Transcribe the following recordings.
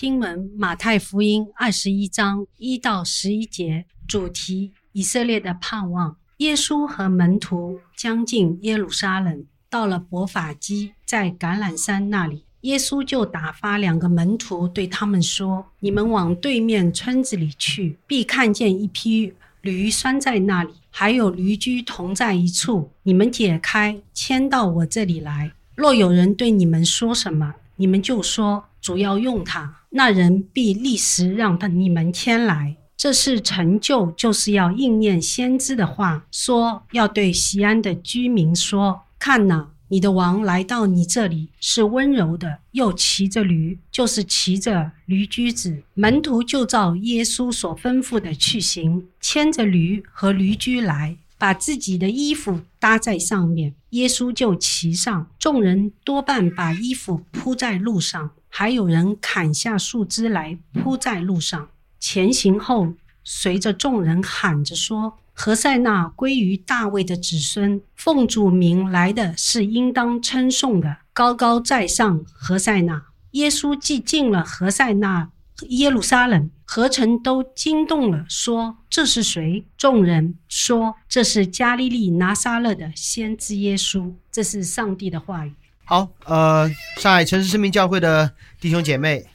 经文：马太福音二十一章一到十一节，主题：以色列的盼望。耶稣和门徒将近耶路撒冷，到了伯法基，在橄榄山那里，耶稣就打发两个门徒，对他们说：“你们往对面村子里去，必看见一批驴拴在那里，还有驴驹同在一处。你们解开，牵到我这里来。若有人对你们说什么，你们就说：主要用它。”那人必立时让他你们牵来，这是成就，就是要应验先知的话，说要对西安的居民说：看哪，你的王来到你这里，是温柔的，又骑着驴，就是骑着驴驹子。门徒就照耶稣所吩咐的去行，牵着驴和驴驹来，把自己的衣服搭在上面，耶稣就骑上。众人多半把衣服铺在路上。还有人砍下树枝来铺在路上，前行后随着众人喊着说：“何塞纳归于大卫的子孙，奉主名来的是应当称颂的，高高在上。”何塞纳，耶稣既进了何塞纳耶路撒冷，何城都惊动了，说：“这是谁？”众人说：“这是加利利拿撒勒的先知耶稣。”这是上帝的话语。好，呃，上海城市生命教会的弟兄姐妹，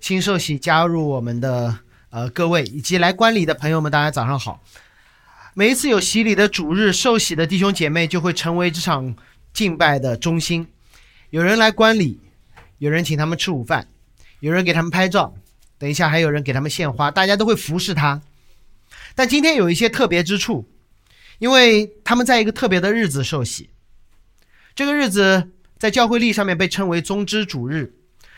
新受洗加入我们的呃各位以及来观礼的朋友们，大家早上好。每一次有洗礼的主日，受洗的弟兄姐妹就会成为这场敬拜的中心。有人来观礼，有人请他们吃午饭，有人给他们拍照，等一下还有人给他们献花，大家都会服侍他。但今天有一些特别之处，因为他们在一个特别的日子受洗，这个日子。在教会历上面被称为宗之主日，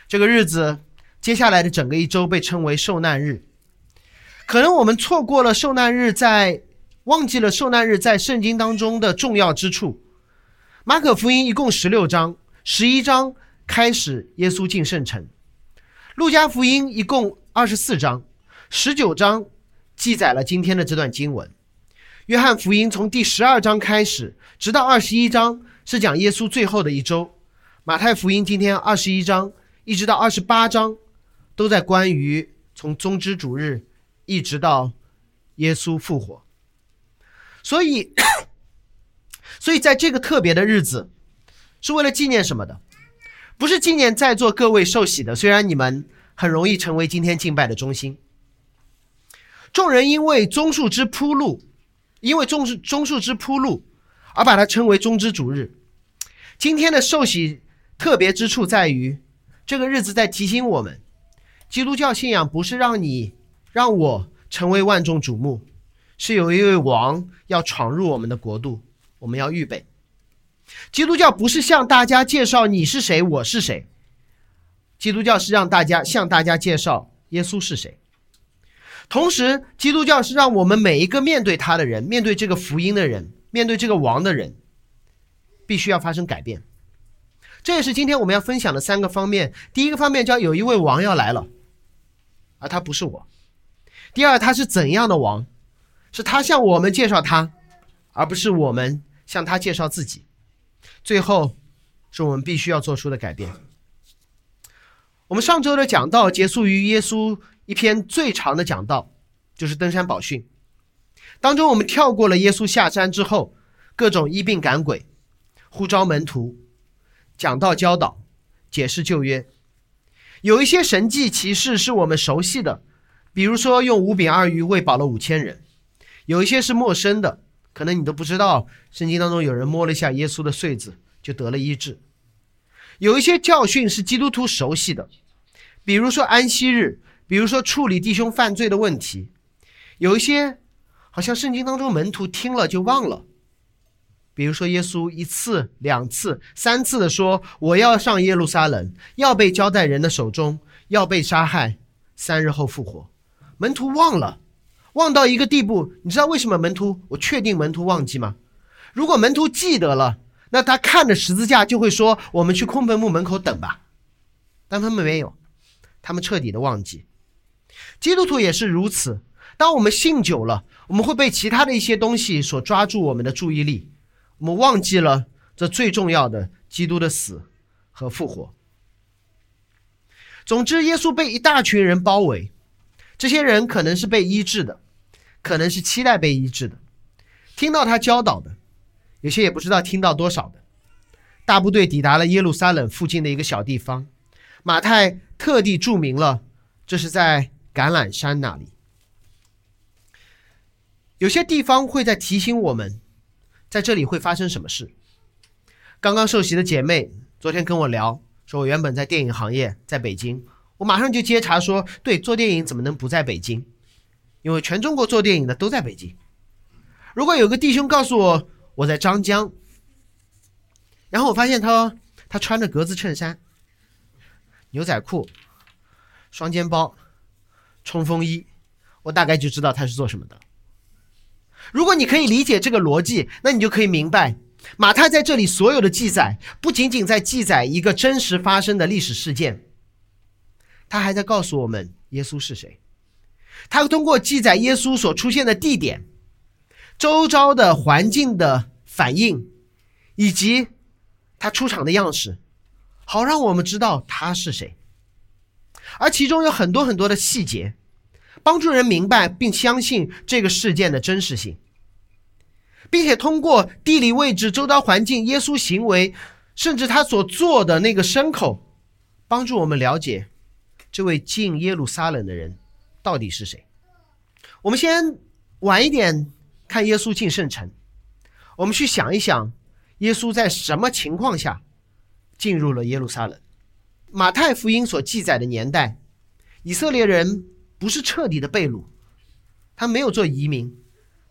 这个日子接下来的整个一周被称为受难日。可能我们错过了受难日，在忘记了受难日在圣经当中的重要之处。马可福音一共十六章，十一章开始耶稣进圣城；路加福音一共二十四章，十九章记载了今天的这段经文；约翰福音从第十二章开始，直到二十一章。是讲耶稣最后的一周，马太福音今天二十一章一直到二十八章，都在关于从宗之主日一直到耶稣复活。所以，所以在这个特别的日子，是为了纪念什么的？不是纪念在座各位受洗的，虽然你们很容易成为今天敬拜的中心。众人因为棕树枝铺路，因为棕树棕树枝铺路。而把它称为中之主日。今天的受洗特别之处在于，这个日子在提醒我们，基督教信仰不是让你让我成为万众瞩目，是有一位王要闯入我们的国度，我们要预备。基督教不是向大家介绍你是谁，我是谁。基督教是让大家向大家介绍耶稣是谁。同时，基督教是让我们每一个面对他的人，面对这个福音的人。面对这个王的人，必须要发生改变。这也是今天我们要分享的三个方面。第一个方面叫有一位王要来了，而他不是我。第二，他是怎样的王？是他向我们介绍他，而不是我们向他介绍自己。最后，是我们必须要做出的改变。我们上周的讲道结束于耶稣一篇最长的讲道，就是登山宝训。当中，我们跳过了耶稣下山之后各种医病赶鬼、呼召门徒、讲道教导、解释旧约。有一些神迹奇事是我们熟悉的，比如说用五饼二鱼喂饱了五千人；有一些是陌生的，可能你都不知道。圣经当中有人摸了一下耶稣的穗子就得了医治。有一些教训是基督徒熟悉的，比如说安息日，比如说处理弟兄犯罪的问题。有一些。好像圣经当中门徒听了就忘了，比如说耶稣一次、两次、三次的说：“我要上耶路撒冷，要被交在人的手中，要被杀害，三日后复活。”门徒忘了，忘到一个地步。你知道为什么门徒？我确定门徒忘记吗？如果门徒记得了，那他看着十字架就会说：“我们去空坟墓门口等吧。”但他们没有，他们彻底的忘记。基督徒也是如此。当我们信久了，我们会被其他的一些东西所抓住我们的注意力，我们忘记了这最重要的基督的死和复活。总之，耶稣被一大群人包围，这些人可能是被医治的，可能是期待被医治的，听到他教导的，有些也不知道听到多少的。大部队抵达了耶路撒冷附近的一个小地方，马太特地注明了，这是在橄榄山那里。有些地方会在提醒我们，在这里会发生什么事。刚刚受洗的姐妹昨天跟我聊，说我原本在电影行业，在北京，我马上就接茬说，对，做电影怎么能不在北京？因为全中国做电影的都在北京。如果有个弟兄告诉我我在张江，然后我发现他他穿着格子衬衫、牛仔裤、双肩包、冲锋衣，我大概就知道他是做什么的。如果你可以理解这个逻辑，那你就可以明白，马太在这里所有的记载，不仅仅在记载一个真实发生的历史事件，他还在告诉我们耶稣是谁。他通过记载耶稣所出现的地点、周遭的环境的反应，以及他出场的样式，好让我们知道他是谁。而其中有很多很多的细节。帮助人明白并相信这个事件的真实性，并且通过地理位置、周遭环境、耶稣行为，甚至他所做的那个牲口，帮助我们了解这位进耶路撒冷的人到底是谁。我们先晚一点看耶稣进圣城，我们去想一想，耶稣在什么情况下进入了耶路撒冷？马太福音所记载的年代，以色列人。不是彻底的被掳，他没有做移民，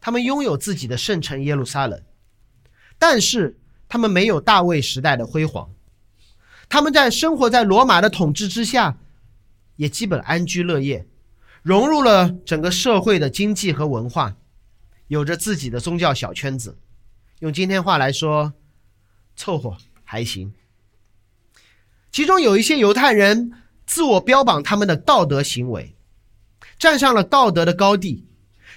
他们拥有自己的圣城耶路撒冷，但是他们没有大卫时代的辉煌，他们在生活在罗马的统治之下，也基本安居乐业，融入了整个社会的经济和文化，有着自己的宗教小圈子，用今天话来说，凑合还行。其中有一些犹太人自我标榜他们的道德行为。站上了道德的高地，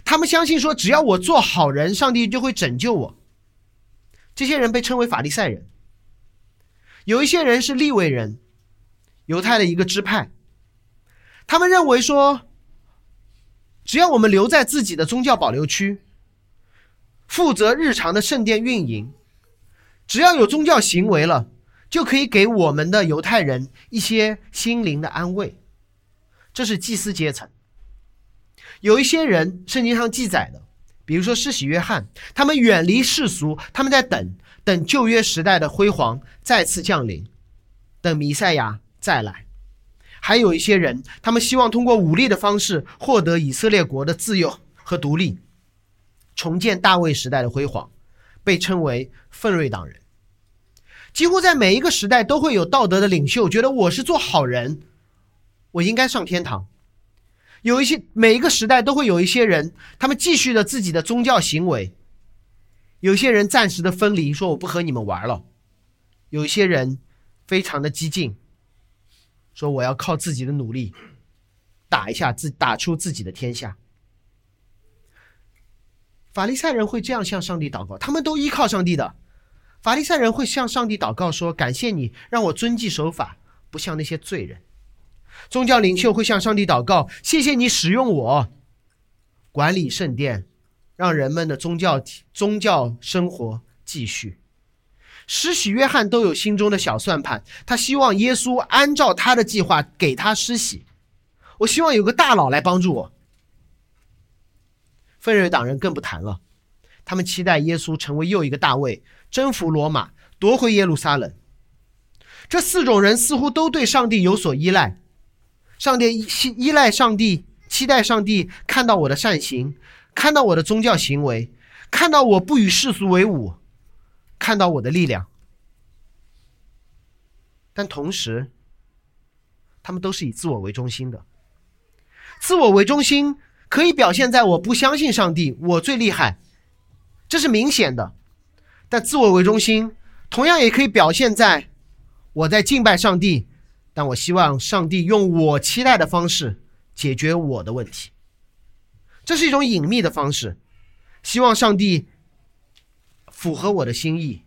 他们相信说，只要我做好人，上帝就会拯救我。这些人被称为法利赛人。有一些人是利未人，犹太的一个支派。他们认为说，只要我们留在自己的宗教保留区，负责日常的圣殿运营，只要有宗教行为了，就可以给我们的犹太人一些心灵的安慰。这是祭司阶层。有一些人，圣经上记载的，比如说施洗约翰，他们远离世俗，他们在等等旧约时代的辉煌再次降临，等弥赛亚再来。还有一些人，他们希望通过武力的方式获得以色列国的自由和独立，重建大卫时代的辉煌，被称为奋锐党人。几乎在每一个时代都会有道德的领袖，觉得我是做好人，我应该上天堂。有一些每一个时代都会有一些人，他们继续着自己的宗教行为。有些人暂时的分离，说我不和你们玩了；有一些人非常的激进，说我要靠自己的努力打一下自打出自己的天下。法利赛人会这样向上帝祷告，他们都依靠上帝的。法利赛人会向上帝祷告说：“感谢你让我遵纪守法，不像那些罪人。”宗教领袖会向上帝祷告：“谢谢你使用我管理圣殿，让人们的宗教宗教生活继续。”施洗约翰都有心中的小算盘，他希望耶稣按照他的计划给他施洗。我希望有个大佬来帮助我。奋锐党人更不谈了，他们期待耶稣成为又一个大卫，征服罗马，夺回耶路撒冷。这四种人似乎都对上帝有所依赖。上帝依依赖上帝，期待上帝看到我的善行，看到我的宗教行为，看到我不与世俗为伍，看到我的力量。但同时，他们都是以自我为中心的。自我为中心可以表现在我不相信上帝，我最厉害，这是明显的。但自我为中心同样也可以表现在我在敬拜上帝。但我希望上帝用我期待的方式解决我的问题，这是一种隐秘的方式。希望上帝符合我的心意，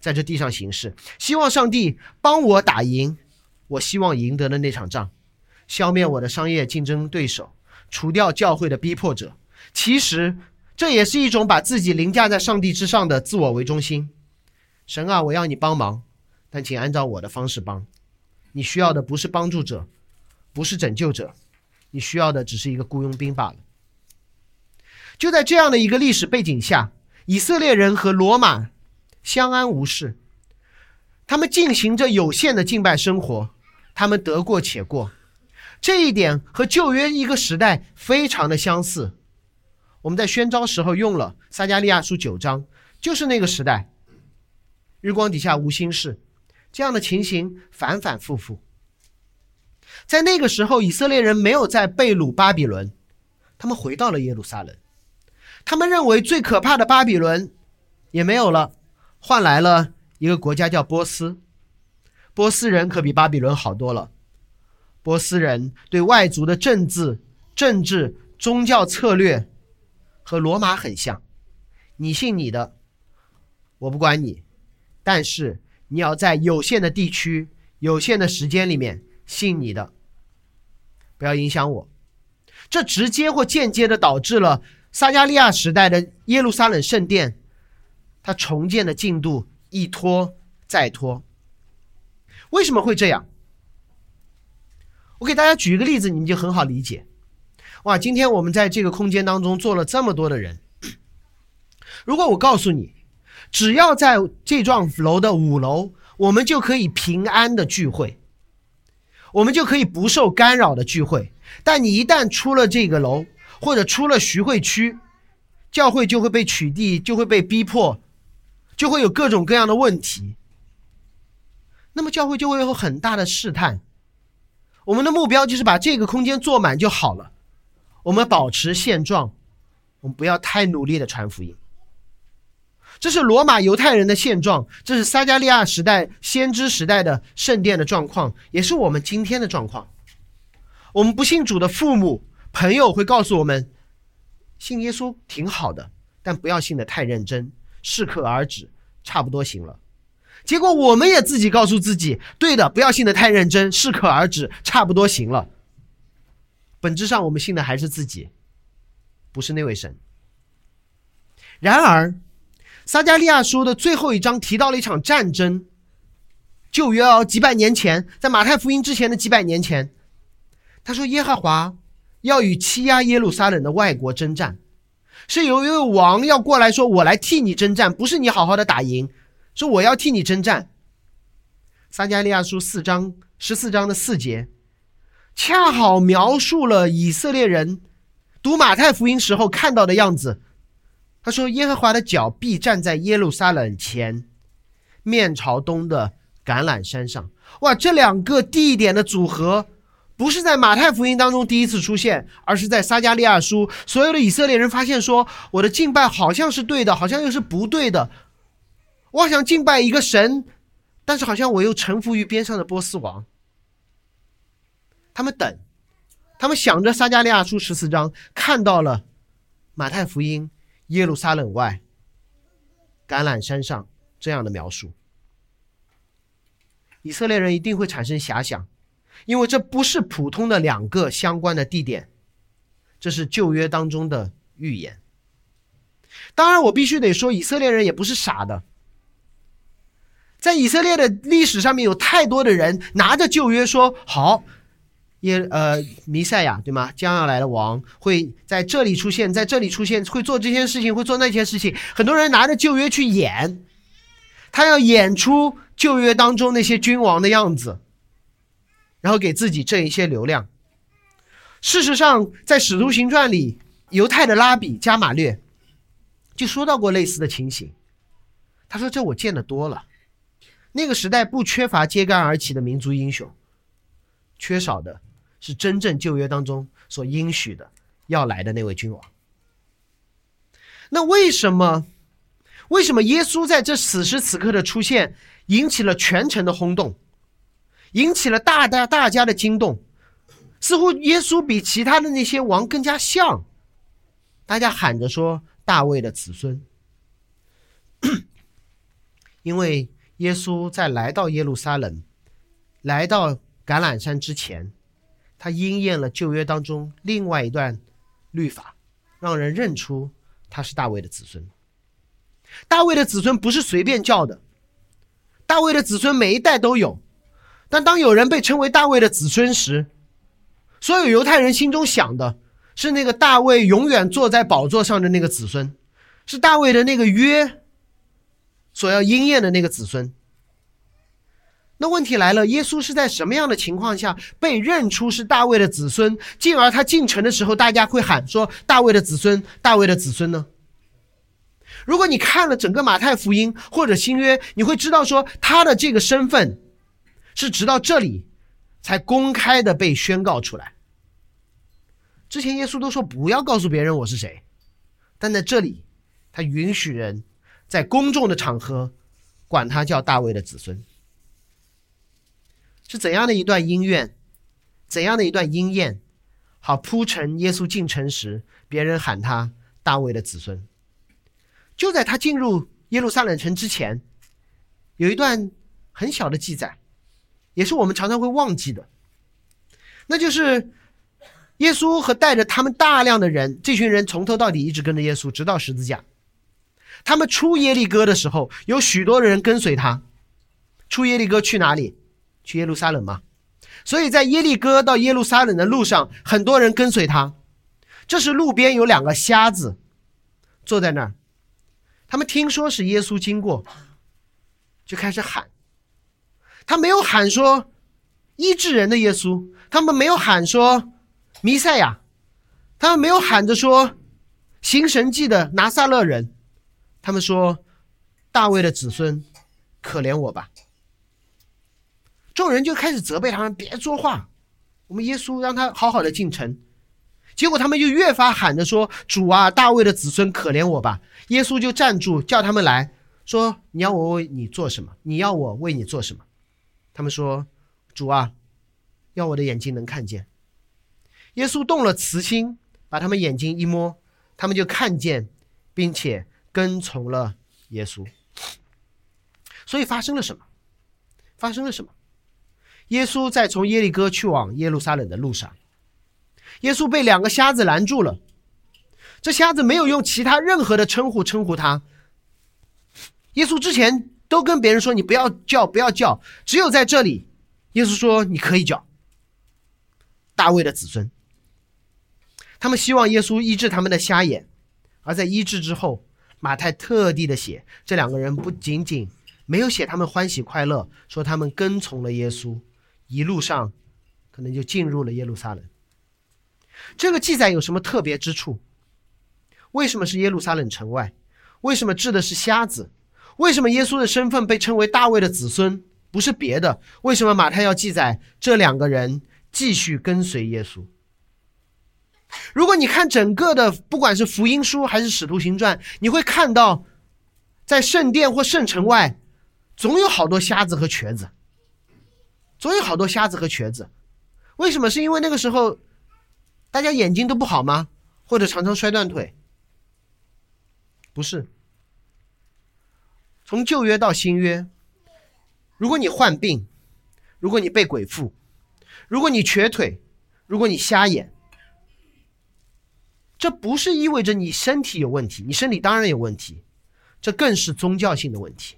在这地上行事。希望上帝帮我打赢我希望赢得的那场仗。消灭我的商业竞争对手，除掉教会的逼迫者。其实这也是一种把自己凌驾在上帝之上的自我为中心。神啊，我要你帮忙，但请按照我的方式帮。你需要的不是帮助者，不是拯救者，你需要的只是一个雇佣兵罢了。就在这样的一个历史背景下，以色列人和罗马相安无事，他们进行着有限的敬拜生活，他们得过且过。这一点和旧约一个时代非常的相似。我们在宣召时候用了撒加利亚书九章，就是那个时代。日光底下无心事，这样的情形反反复复。在那个时候，以色列人没有在被掳巴比伦，他们回到了耶路撒冷。他们认为最可怕的巴比伦也没有了，换来了一个国家叫波斯。波斯人可比巴比伦好多了。波斯人对外族的政治、政治、宗教策略和罗马很像。你信你的，我不管你，但是你要在有限的地区、有限的时间里面信你的，不要影响我。这直接或间接的导致了撒加利亚时代的耶路撒冷圣殿，它重建的进度一拖再拖。为什么会这样？我给大家举一个例子，你们就很好理解。哇，今天我们在这个空间当中坐了这么多的人，如果我告诉你，只要在这幢楼的五楼，我们就可以平安的聚会，我们就可以不受干扰的聚会。但你一旦出了这个楼，或者出了徐汇区，教会就会被取缔，就会被逼迫，就会有各种各样的问题。那么教会就会有很大的试探。我们的目标就是把这个空间坐满就好了。我们保持现状，我们不要太努力的传福音。这是罗马犹太人的现状，这是撒加利亚时代先知时代的圣殿的状况，也是我们今天的状况。我们不信主的父母、朋友会告诉我们，信耶稣挺好的，但不要信的太认真，适可而止，差不多行了。结果我们也自己告诉自己，对的，不要信的太认真，适可而止，差不多行了。本质上，我们信的还是自己，不是那位神。然而，撒加利亚书的最后一章提到了一场战争，旧约哦，几百年前，在马太福音之前的几百年前，他说耶和华要与欺压耶路撒冷的外国征战，是有一位王要过来说：“我来替你征战，不是你好好的打赢。”说我要替你征战。撒加利亚书四章十四章的四节，恰好描述了以色列人读马太福音时候看到的样子。他说：“耶和华的脚必站在耶路撒冷前，面朝东的橄榄山上。”哇，这两个地点的组合，不是在马太福音当中第一次出现，而是在撒加利亚书。所有的以色列人发现说：“我的敬拜好像是对的，好像又是不对的。”我想敬拜一个神，但是好像我又臣服于边上的波斯王。他们等，他们想着撒加利亚书十四章看到了马太福音耶路撒冷外橄榄山上这样的描述，以色列人一定会产生遐想，因为这不是普通的两个相关的地点，这是旧约当中的预言。当然，我必须得说，以色列人也不是傻的。在以色列的历史上面，有太多的人拿着旧约说：“好，耶呃弥赛亚对吗？将要来的王会在这里出现，在这里出现，会做这些事情，会做那些事情。”很多人拿着旧约去演，他要演出旧约当中那些君王的样子，然后给自己挣一些流量。事实上，在使徒行传里，犹太的拉比加马略就说到过类似的情形。他说：“这我见得多了。”那个时代不缺乏揭竿而起的民族英雄，缺少的是真正旧约当中所应许的要来的那位君王。那为什么？为什么耶稣在这此时此刻的出现引起了全城的轰动，引起了大大大家的惊动？似乎耶稣比其他的那些王更加像，大家喊着说大卫的子孙，因为。耶稣在来到耶路撒冷、来到橄榄山之前，他应验了旧约当中另外一段律法，让人认出他是大卫的子孙。大卫的子孙不是随便叫的，大卫的子孙每一代都有。但当有人被称为大卫的子孙时，所有犹太人心中想的是那个大卫永远坐在宝座上的那个子孙，是大卫的那个约所要应验的那个子孙。那问题来了，耶稣是在什么样的情况下被认出是大卫的子孙，进而他进城的时候，大家会喊说“大卫的子孙，大卫的子孙”呢？如果你看了整个马太福音或者新约，你会知道说他的这个身份是直到这里才公开的被宣告出来。之前耶稣都说不要告诉别人我是谁，但在这里，他允许人在公众的场合管他叫大卫的子孙。是怎样的一段音乐，怎样的一段音宴，好铺陈耶稣进城时，别人喊他大卫的子孙。就在他进入耶路撒冷城之前，有一段很小的记载，也是我们常常会忘记的。那就是耶稣和带着他们大量的人，这群人从头到底一直跟着耶稣，直到十字架。他们出耶利哥的时候，有许多人跟随他。出耶利哥去哪里？去耶路撒冷嘛。所以在耶利哥到耶路撒冷的路上，很多人跟随他。这时路边有两个瞎子坐在那儿。他们听说是耶稣经过，就开始喊。他没有喊说医治人的耶稣，他们没有喊说弥赛亚，他们没有喊着说行神迹的拿撒勒人，他们说大卫的子孙，可怜我吧。众人就开始责备他们别说话，我们耶稣让他好好的进城。结果他们就越发喊着说：“主啊，大卫的子孙，可怜我吧！”耶稣就站住，叫他们来说：“你要我为你做什么？你要我为你做什么？”他们说：“主啊，要我的眼睛能看见。”耶稣动了慈心，把他们眼睛一摸，他们就看见，并且跟从了耶稣。所以发生了什么？发生了什么？耶稣在从耶利哥去往耶路撒冷的路上。耶稣被两个瞎子拦住了，这瞎子没有用其他任何的称呼称呼他。耶稣之前都跟别人说：“你不要叫，不要叫。”只有在这里，耶稣说：“你可以叫。”大卫的子孙。他们希望耶稣医治他们的瞎眼，而在医治之后，马太特地的写这两个人不仅仅没有写他们欢喜快乐，说他们跟从了耶稣，一路上可能就进入了耶路撒冷。这个记载有什么特别之处？为什么是耶路撒冷城外？为什么治的是瞎子？为什么耶稣的身份被称为大卫的子孙？不是别的，为什么马太要记载这两个人继续跟随耶稣？如果你看整个的，不管是福音书还是使徒行传，你会看到，在圣殿或圣城外，总有好多瞎子和瘸子，总有好多瞎子和瘸子。为什么？是因为那个时候。大家眼睛都不好吗？或者常常摔断腿？不是。从旧约到新约，如果你患病，如果你被鬼附，如果你瘸腿，如果你瞎眼，这不是意味着你身体有问题，你身体当然有问题，这更是宗教性的问题。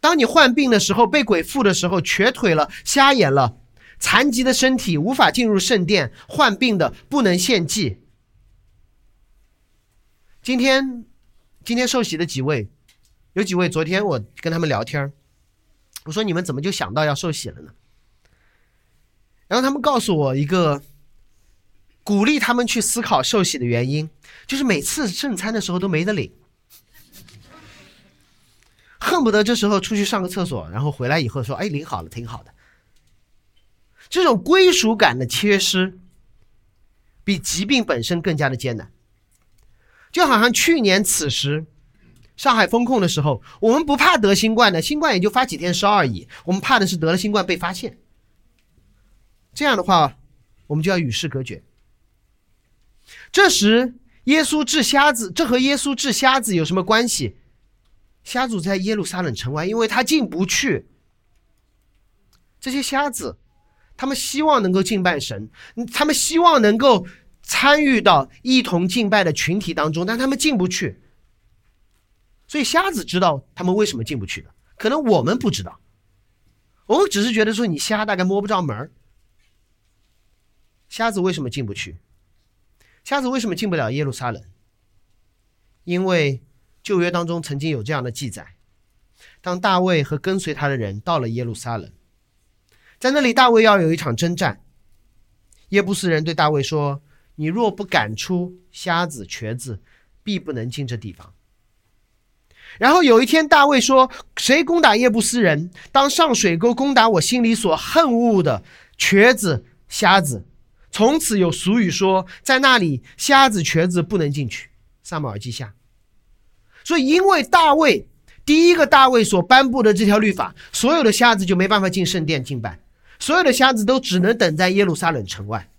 当你患病的时候，被鬼附的时候，瘸腿了，瞎眼了。残疾的身体无法进入圣殿，患病的不能献祭。今天，今天受洗的几位，有几位昨天我跟他们聊天我说你们怎么就想到要受洗了呢？然后他们告诉我一个鼓励他们去思考受洗的原因，就是每次圣餐的时候都没得领，恨不得这时候出去上个厕所，然后回来以后说：“哎，领好了，挺好的。”这种归属感的缺失，比疾病本身更加的艰难。就好像去年此时，上海封控的时候，我们不怕得新冠的，新冠也就发几天烧而已。我们怕的是得了新冠被发现。这样的话，我们就要与世隔绝。这时，耶稣治瞎子，这和耶稣治瞎子有什么关系？瞎子在耶路撒冷城外，因为他进不去。这些瞎子。他们希望能够敬拜神，他们希望能够参与到一同敬拜的群体当中，但他们进不去。所以瞎子知道他们为什么进不去的，可能我们不知道，我们只是觉得说你瞎，大概摸不着门儿。瞎子为什么进不去？瞎子为什么进不了耶路撒冷？因为旧约当中曾经有这样的记载：当大卫和跟随他的人到了耶路撒冷，在那里大卫要有一场征战。耶布斯人对大卫说：“你若不赶出瞎子、瘸子，必不能进这地方。”然后有一天，大卫说：“谁攻打耶布斯人，当上水沟攻打我心里所恨恶的瘸子、瞎子。”从此有俗语说，在那里瞎子、瘸子不能进去。撒母耳记下。所以，因为大卫第一个大卫所颁布的这条律法，所有的瞎子就没办法进圣殿敬拜，所有的瞎子都只能等在耶路撒冷城外。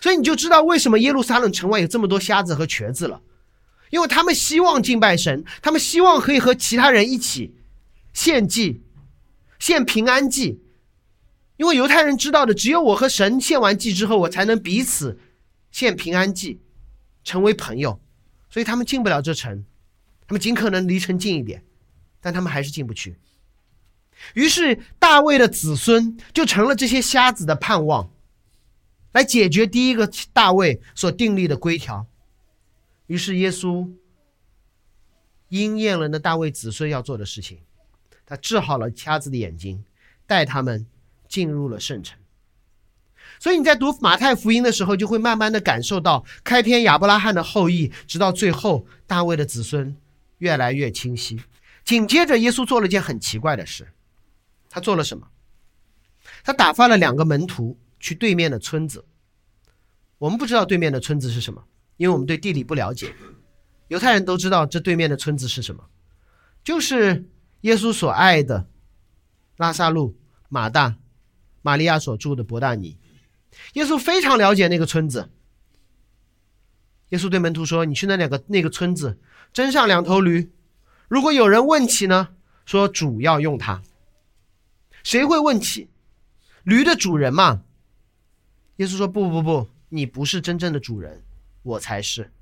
所以你就知道为什么耶路撒冷城外有这么多瞎子和瘸子了。因为他们希望敬拜神，他们希望可以和其他人一起献祭、献平安祭。因为犹太人知道的，只有我和神献完祭之后，我才能彼此献平安祭，成为朋友。所以他们进不了这城，他们尽可能离城近一点，但他们还是进不去。于是大卫的子孙就成了这些瞎子的盼望，来解决第一个大卫所订立的规条。于是耶稣应验了那大卫子孙要做的事情，他治好了瞎子的眼睛，带他们进入了圣城。所以你在读马太福音的时候，就会慢慢的感受到开篇亚伯拉罕的后裔，直到最后大卫的子孙越来越清晰。紧接着，耶稣做了件很奇怪的事，他做了什么？他打发了两个门徒去对面的村子。我们不知道对面的村子是什么。因为我们对地理不了解，犹太人都知道这对面的村子是什么，就是耶稣所爱的拉萨路、马大、玛利亚所住的伯大尼。耶稣非常了解那个村子。耶稣对门徒说：“你去那两个那个村子，征上两头驴。如果有人问起呢，说主要用它。谁会问起？驴的主人嘛。”耶稣说：“不不不，你不是真正的主人。”我才是。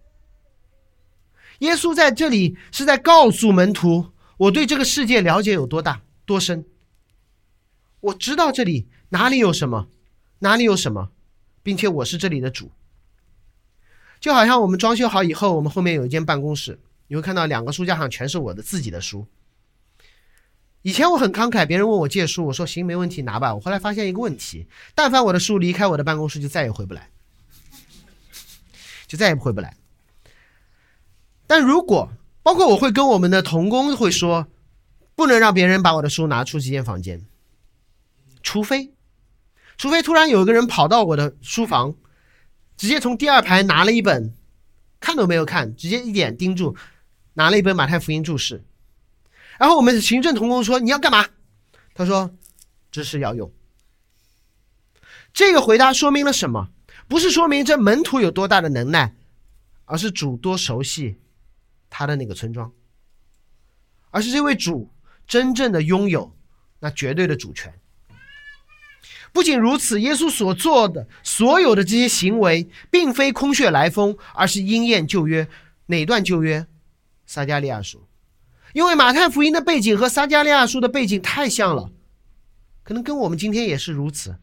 耶稣在这里是在告诉门徒，我对这个世界了解有多大多深。我知道这里哪里有什么，哪里有什么，并且我是这里的主。就好像我们装修好以后，我们后面有一间办公室，你会看到两个书架上全是我的自己的书。以前我很慷慨，别人问我借书，我说行，没问题，拿吧。我后来发现一个问题，但凡我的书离开我的办公室，就再也回不来。就再也回不来。但如果包括我会跟我们的童工会说，不能让别人把我的书拿出这间房间，除非，除非突然有一个人跑到我的书房，直接从第二排拿了一本，看都没有看，直接一点盯住，拿了一本马太福音注释，然后我们行政童工说你要干嘛？他说知识要用。这个回答说明了什么？不是说明这门徒有多大的能耐，而是主多熟悉他的那个村庄，而是这位主真正的拥有那绝对的主权。不仅如此，耶稣所做的所有的这些行为，并非空穴来风，而是应验旧约哪段旧约？撒加利亚书，因为马太福音的背景和撒加利亚书的背景太像了，可能跟我们今天也是如此。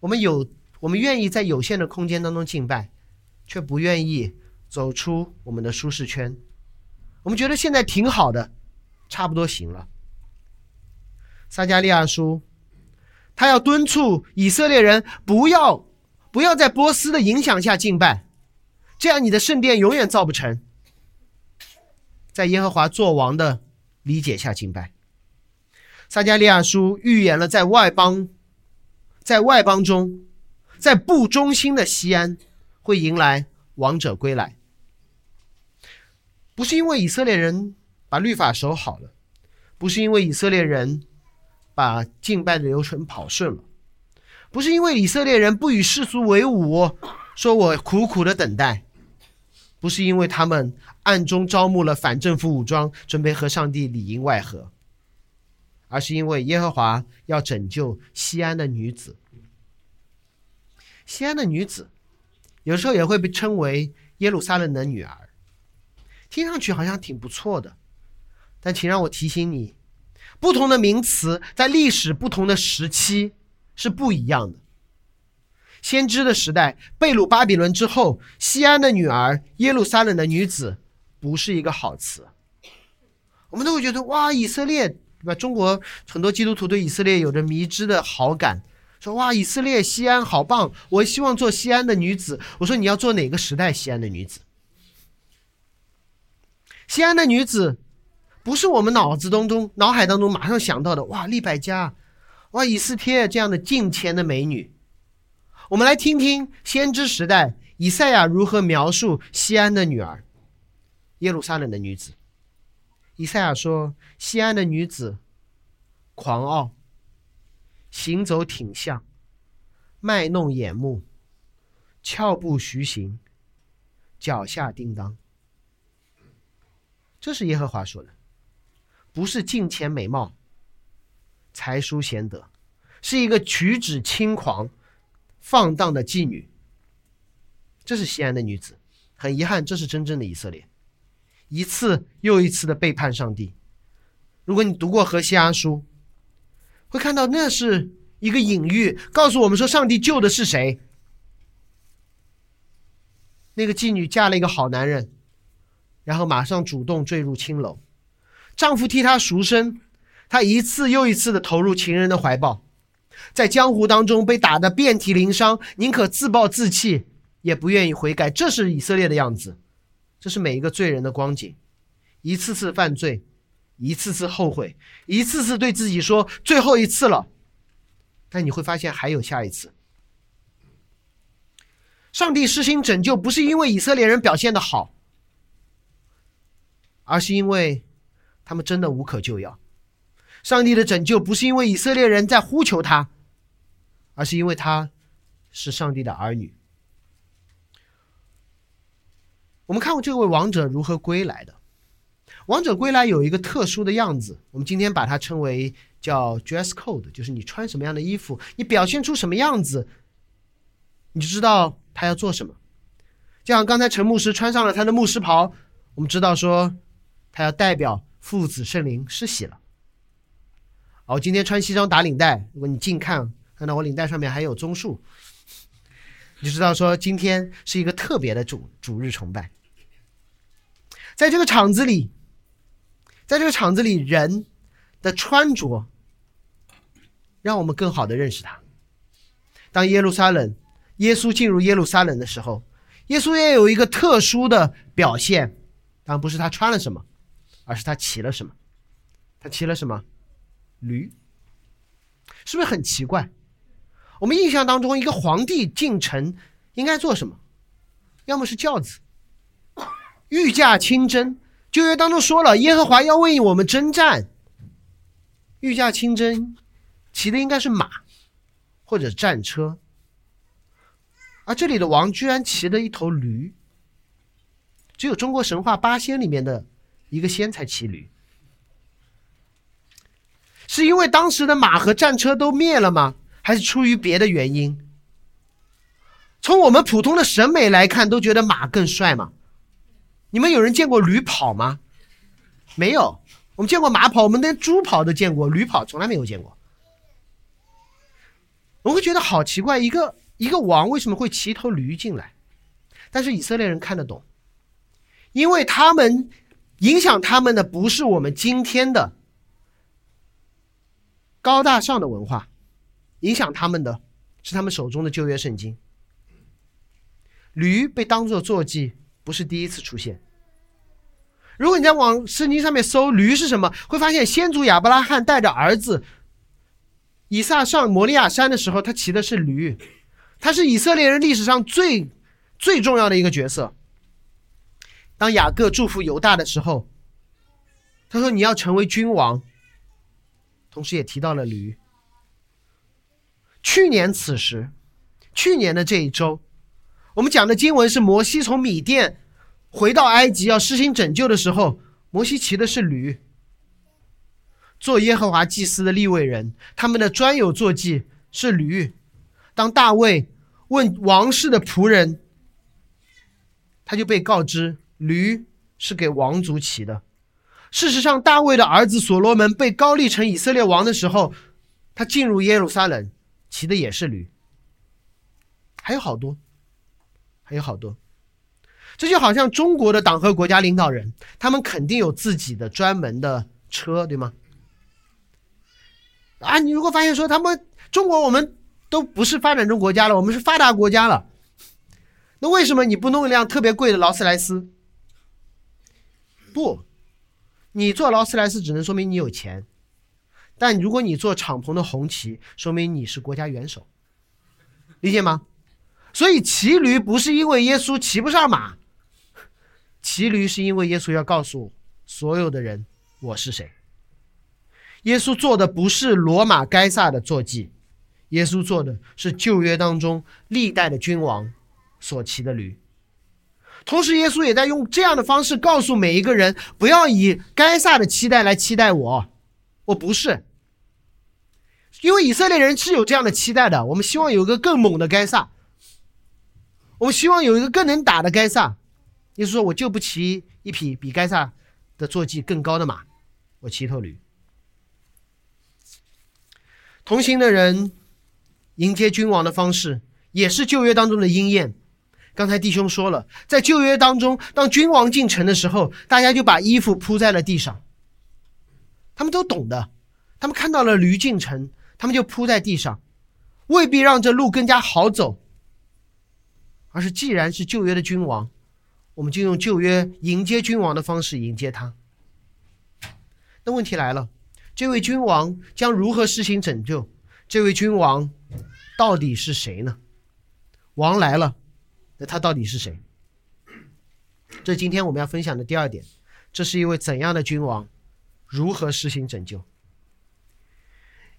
我们有。我们愿意在有限的空间当中敬拜，却不愿意走出我们的舒适圈。我们觉得现在挺好的，差不多行了。撒加利亚书，他要敦促以色列人不要不要在波斯的影响下敬拜，这样你的圣殿永远造不成。在耶和华作王的理解下敬拜。撒加利亚书预言了在外邦，在外邦中。在不忠心的西安，会迎来王者归来。不是因为以色列人把律法守好了，不是因为以色列人把敬拜的流程跑顺了，不是因为以色列人不与世俗为伍，说我苦苦的等待，不是因为他们暗中招募了反政府武装，准备和上帝里应外合，而是因为耶和华要拯救西安的女子。西安的女子，有时候也会被称为耶路撒冷的女儿，听上去好像挺不错的。但请让我提醒你，不同的名词在历史不同的时期是不一样的。先知的时代，贝鲁巴比伦之后，西安的女儿，耶路撒冷的女子，不是一个好词。我们都会觉得哇，以色列对吧？中国很多基督徒对以色列有着迷之的好感，说哇，以色列西安好棒，我希望做西安的女子。我说你要做哪个时代西安的女子？西安的女子。不是我们脑子当中、脑海当中马上想到的哇，利百加，哇，以斯帖这样的近前的美女。我们来听听先知时代以赛亚如何描述西安的女儿，耶路撒冷的女子。以赛亚说：西安的女子狂傲，行走挺向，卖弄眼目，俏步徐行，脚下叮当。这是耶和华说的。不是镜前美貌、才疏贤德，是一个举止轻狂、放荡的妓女。这是西安的女子，很遗憾，这是真正的以色列，一次又一次的背叛上帝。如果你读过《何西阿书》，会看到那是一个隐喻，告诉我们说上帝救的是谁。那个妓女嫁了一个好男人，然后马上主动坠入青楼。丈夫替她赎身，她一次又一次的投入情人的怀抱，在江湖当中被打得遍体鳞伤，宁可自暴自弃，也不愿意悔改。这是以色列的样子，这是每一个罪人的光景，一次次犯罪，一次次后悔，一次次对自己说最后一次了。但你会发现还有下一次。上帝施行拯救，不是因为以色列人表现的好，而是因为。他们真的无可救药。上帝的拯救不是因为以色列人在呼求他，而是因为他是上帝的儿女。我们看过这位王者如何归来的。王者归来有一个特殊的样子，我们今天把它称为叫 dress code，就是你穿什么样的衣服，你表现出什么样子，你就知道他要做什么。就像刚才陈牧师穿上了他的牧师袍，我们知道说他要代表。父子圣灵施洗了。哦，今天穿西装打领带，如果你近看看到我领带上面还有棕树，你就知道说今天是一个特别的主主日崇拜。在这个场子里，在这个场子里，人的穿着让我们更好的认识他。当耶路撒冷耶稣进入耶路撒冷的时候，耶稣也有一个特殊的表现，当然不是他穿了什么。而是他骑了什么？他骑了什么？驴，是不是很奇怪？我们印象当中，一个皇帝进城应该做什么？要么是轿子，御驾亲征。旧约当中说了，耶和华要为我们征战。御驾亲征，骑的应该是马，或者战车。而这里的王居然骑的一头驴，只有中国神话八仙里面的。一个仙才骑驴，是因为当时的马和战车都灭了吗？还是出于别的原因？从我们普通的审美来看，都觉得马更帅吗？你们有人见过驴跑吗？没有，我们见过马跑，我们连猪跑都见过，驴跑从来没有见过。我会觉得好奇怪，一个一个王为什么会骑一头驴进来？但是以色列人看得懂，因为他们。影响他们的不是我们今天的高大上的文化，影响他们的是他们手中的旧约圣经。驴被当做坐骑，不是第一次出现。如果你在往圣经上面搜“驴是什么”，会发现先祖亚伯拉罕带着儿子以撒上摩利亚山的时候，他骑的是驴，他是以色列人历史上最最重要的一个角色。当雅各祝福犹大的时候，他说：“你要成为君王。”同时也提到了驴。去年此时，去年的这一周，我们讲的经文是摩西从米甸回到埃及要施行拯救的时候，摩西骑的是驴。做耶和华祭司的立位人，他们的专有坐骑是驴。当大卫问王室的仆人，他就被告知驴是给王族骑的。事实上，大卫的儿子所罗门被高立成以色列王的时候，他进入耶路撒冷骑的也是驴。还有好多，还有好多。这就好像中国的党和国家领导人，他们肯定有自己的专门的车，对吗？啊，你如果发现说他们中国我们都不是发展中国家了，我们是发达国家了，那为什么你不弄一辆特别贵的劳斯莱斯？不，你坐劳斯莱斯只能说明你有钱，但如果你坐敞篷的红旗，说明你是国家元首，理解吗？所以骑驴不是因为耶稣骑不上马。骑驴是因为耶稣要告诉所有的人我是谁。耶稣做的不是罗马该萨的坐骑，耶稣做的是旧约当中历代的君王所骑的驴。同时，耶稣也在用这样的方式告诉每一个人：不要以该萨的期待来期待我，我不是。因为以色列人是有这样的期待的，我们希望有一个更猛的该萨，我们希望有一个更能打的该萨。耶稣说：“我就不骑一匹比该萨的坐骑更高的马，我骑头驴。”同行的人迎接君王的方式，也是旧约当中的应验。刚才弟兄说了，在旧约当中，当君王进城的时候，大家就把衣服铺在了地上。他们都懂的，他们看到了驴进城，他们就铺在地上，未必让这路更加好走，而是既然是旧约的君王。我们就用旧约迎接君王的方式迎接他。那问题来了，这位君王将如何施行拯救？这位君王到底是谁呢？王来了，那他到底是谁？这今天我们要分享的第二点，这是一位怎样的君王？如何施行拯救？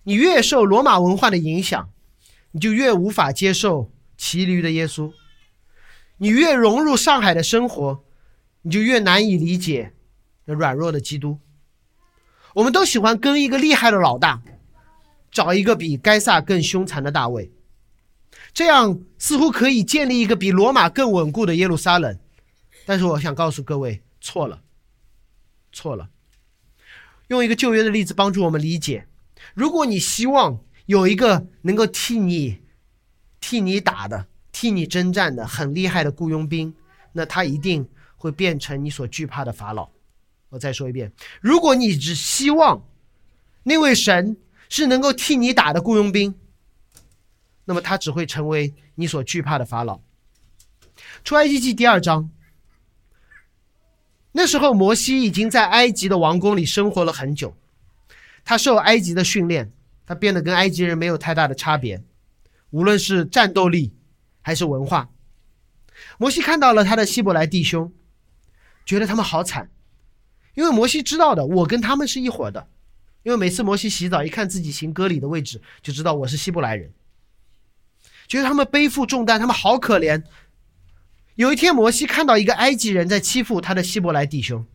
你越受罗马文化的影响，你就越无法接受骑驴的耶稣。你越融入上海的生活，你就越难以理解软弱的基督。我们都喜欢跟一个厉害的老大，找一个比该萨更凶残的大卫，这样似乎可以建立一个比罗马更稳固的耶路撒冷。但是我想告诉各位，错了，错了。用一个旧约的例子帮助我们理解：如果你希望有一个能够替你、替你打的。替你征战的很厉害的雇佣兵，那他一定会变成你所惧怕的法老。我再说一遍，如果你只希望那位神是能够替你打的雇佣兵，那么他只会成为你所惧怕的法老。出埃及记第二章，那时候摩西已经在埃及的王宫里生活了很久，他受埃及的训练，他变得跟埃及人没有太大的差别，无论是战斗力。还是文化，摩西看到了他的希伯来弟兄，觉得他们好惨，因为摩西知道的，我跟他们是一伙的，因为每次摩西洗澡，一看自己行割礼的位置，就知道我是希伯来人，觉得他们背负重担，他们好可怜。有一天，摩西看到一个埃及人在欺负他的希伯来弟兄，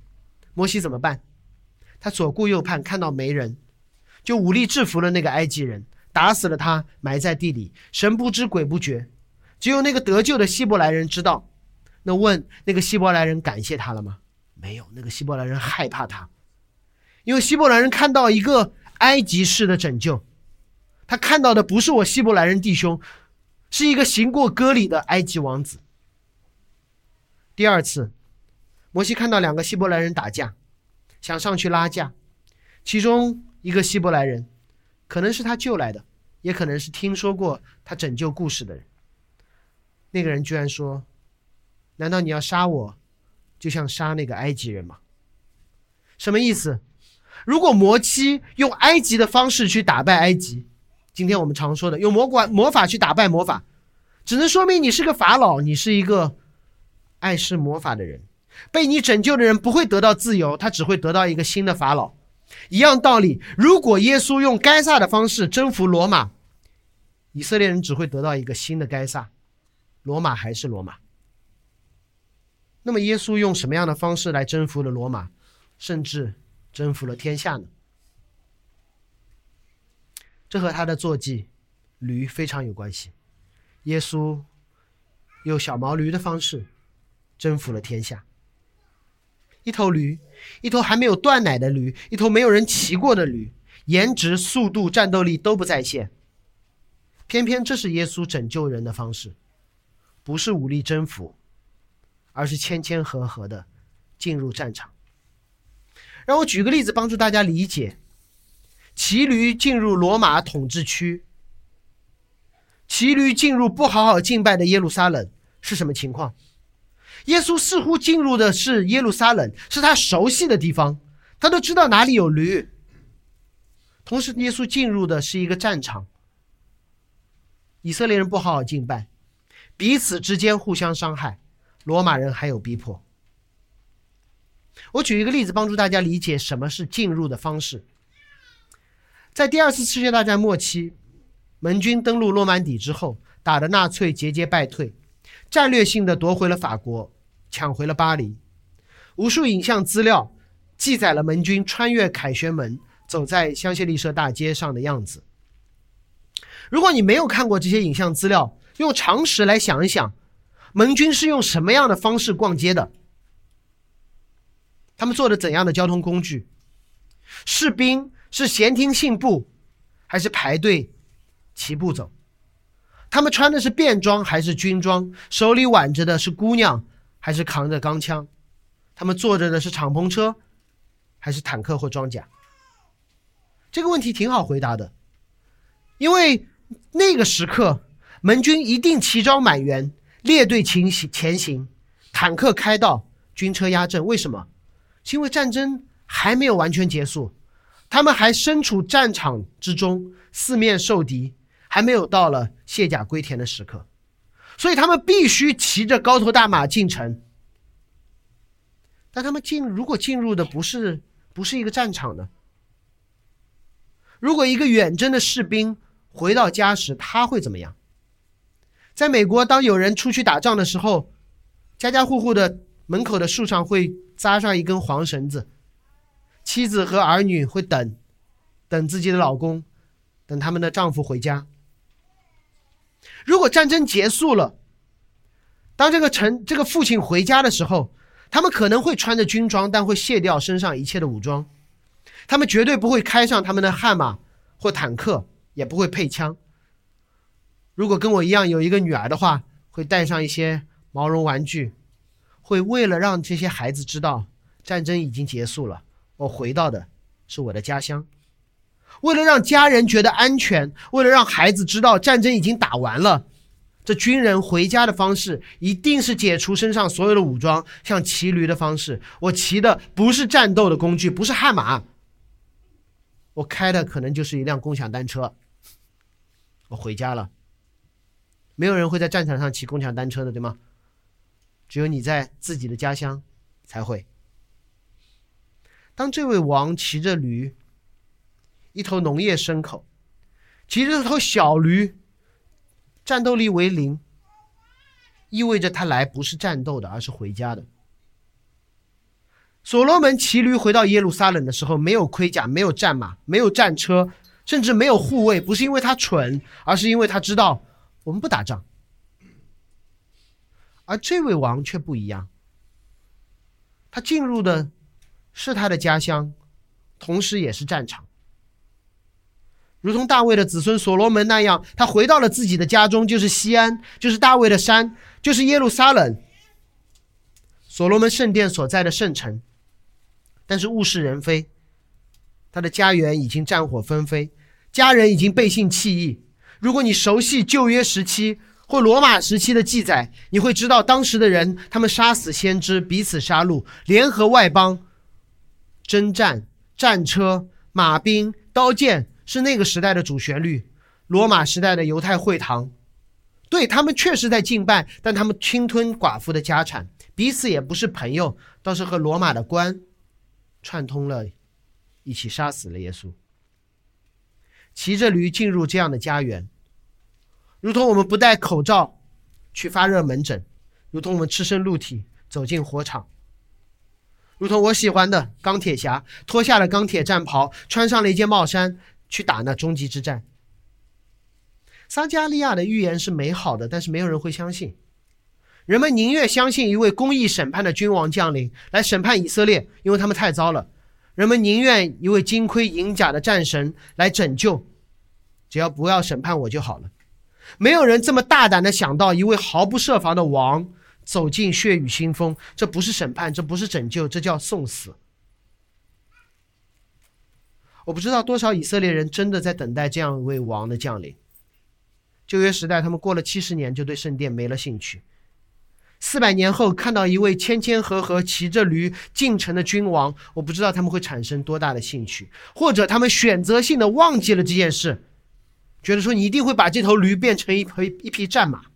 摩西怎么办？他左顾右盼，看到没人，就武力制服了那个埃及人，打死了他，埋在地里，神不知鬼不觉。只有那个得救的希伯来人知道。那问那个希伯来人感谢他了吗？没有。那个希伯来人害怕他，因为希伯来人看到一个埃及式的拯救，他看到的不是我希伯来人弟兄，是一个行过割礼的埃及王子。第二次，摩西看到两个希伯来人打架，想上去拉架，其中一个希伯来人，可能是他救来的，也可能是听说过他拯救故事的人。那个人居然说：“难道你要杀我，就像杀那个埃及人吗？”什么意思？如果魔妻用埃及的方式去打败埃及，今天我们常说的用魔管魔法去打败魔法，只能说明你是个法老，你是一个爱施魔法的人。被你拯救的人不会得到自由，他只会得到一个新的法老。一样道理，如果耶稣用该撒的方式征服罗马，以色列人只会得到一个新的该撒。罗马还是罗马。那么，耶稣用什么样的方式来征服了罗马，甚至征服了天下呢？这和他的坐骑驴非常有关系。耶稣用小毛驴的方式征服了天下。一头驴，一头还没有断奶的驴，一头没有人骑过的驴，颜值、速度、战斗力都不在线。偏偏这是耶稣拯救人的方式，不是武力征服，而是谦谦和和的进入战场。让我举个例子，帮助大家理解：骑驴进入罗马统治区，骑驴进入不好好敬拜的耶路撒冷是什么情况？耶稣似乎进入的是耶路撒冷，是他熟悉的地方，他都知道哪里有驴。同时，耶稣进入的是一个战场。以色列人不好好敬拜，彼此之间互相伤害，罗马人还有逼迫。我举一个例子，帮助大家理解什么是进入的方式。在第二次世界大战末期，盟军登陆诺曼底之后，打的纳粹节节败退，战略性的夺回了法国，抢回了巴黎。无数影像资料记载了盟军穿越凯旋门，走在香榭丽舍大街上的样子。如果你没有看过这些影像资料，用常识来想一想，盟军是用什么样的方式逛街的？他们坐着怎样的交通工具？士兵是闲庭信步，还是排队齐步走？他们穿的是便装还是军装？手里挽着的是姑娘，还是扛着钢枪？他们坐着的是敞篷车，还是坦克或装甲？这个问题挺好回答的，因为。那个时刻，盟军一定齐招满员，列队前行，前行，坦克开道，军车压阵。为什么？因为战争还没有完全结束，他们还身处战场之中，四面受敌，还没有到了卸甲归田的时刻，所以他们必须骑着高头大马进城。但他们进，如果进入的不是不是一个战场呢？如果一个远征的士兵。回到家时他会怎么样？在美国，当有人出去打仗的时候，家家户户的门口的树上会扎上一根黄绳子，妻子和儿女会等，等自己的老公，等他们的丈夫回家。如果战争结束了，当这个臣这个父亲回家的时候，他们可能会穿着军装，但会卸掉身上一切的武装，他们绝对不会开上他们的悍马或坦克。也不会配枪。如果跟我一样有一个女儿的话，会带上一些毛绒玩具，会为了让这些孩子知道战争已经结束了，我回到的是我的家乡。为了让家人觉得安全，为了让孩子知道战争已经打完了，这军人回家的方式一定是解除身上所有的武装，像骑驴的方式。我骑的不是战斗的工具，不是悍马，我开的可能就是一辆共享单车。我回家了。没有人会在战场上骑共享单车的，对吗？只有你在自己的家乡才会。当这位王骑着驴，一头农业牲口，骑着头小驴，战斗力为零，意味着他来不是战斗的，而是回家的。所罗门骑驴回到耶路撒冷的时候，没有盔甲，没有战马，没有战车。甚至没有护卫，不是因为他蠢，而是因为他知道我们不打仗。而这位王却不一样，他进入的是他的家乡，同时也是战场。如同大卫的子孙所罗门那样，他回到了自己的家中，就是西安，就是大卫的山，就是耶路撒冷，所罗门圣殿所在的圣城。但是物是人非，他的家园已经战火纷飞。家人已经背信弃义。如果你熟悉旧约时期或罗马时期的记载，你会知道当时的人，他们杀死先知，彼此杀戮，联合外邦，征战，战车、马兵、刀剑是那个时代的主旋律。罗马时代的犹太会堂，对他们确实在敬拜，但他们侵吞寡妇的家产，彼此也不是朋友，倒是和罗马的官串通了，一起杀死了耶稣。骑着驴进入这样的家园，如同我们不戴口罩去发热门诊，如同我们赤身露体走进火场，如同我喜欢的钢铁侠脱下了钢铁战袍，穿上了一件帽衫去打那终极之战。撒加利亚的预言是美好的，但是没有人会相信。人们宁愿相信一位公义审判的君王降临来审判以色列，因为他们太糟了。人们宁愿一位金盔银甲的战神来拯救，只要不要审判我就好了。没有人这么大胆的想到一位毫不设防的王走进血雨腥风，这不是审判，这不是拯救，这叫送死。我不知道多少以色列人真的在等待这样一位王的降临。旧约时代，他们过了七十年就对圣殿没了兴趣。四百年后看到一位谦谦和和骑着驴进城的君王，我不知道他们会产生多大的兴趣，或者他们选择性的忘记了这件事，觉得说你一定会把这头驴变成一匹一匹战马。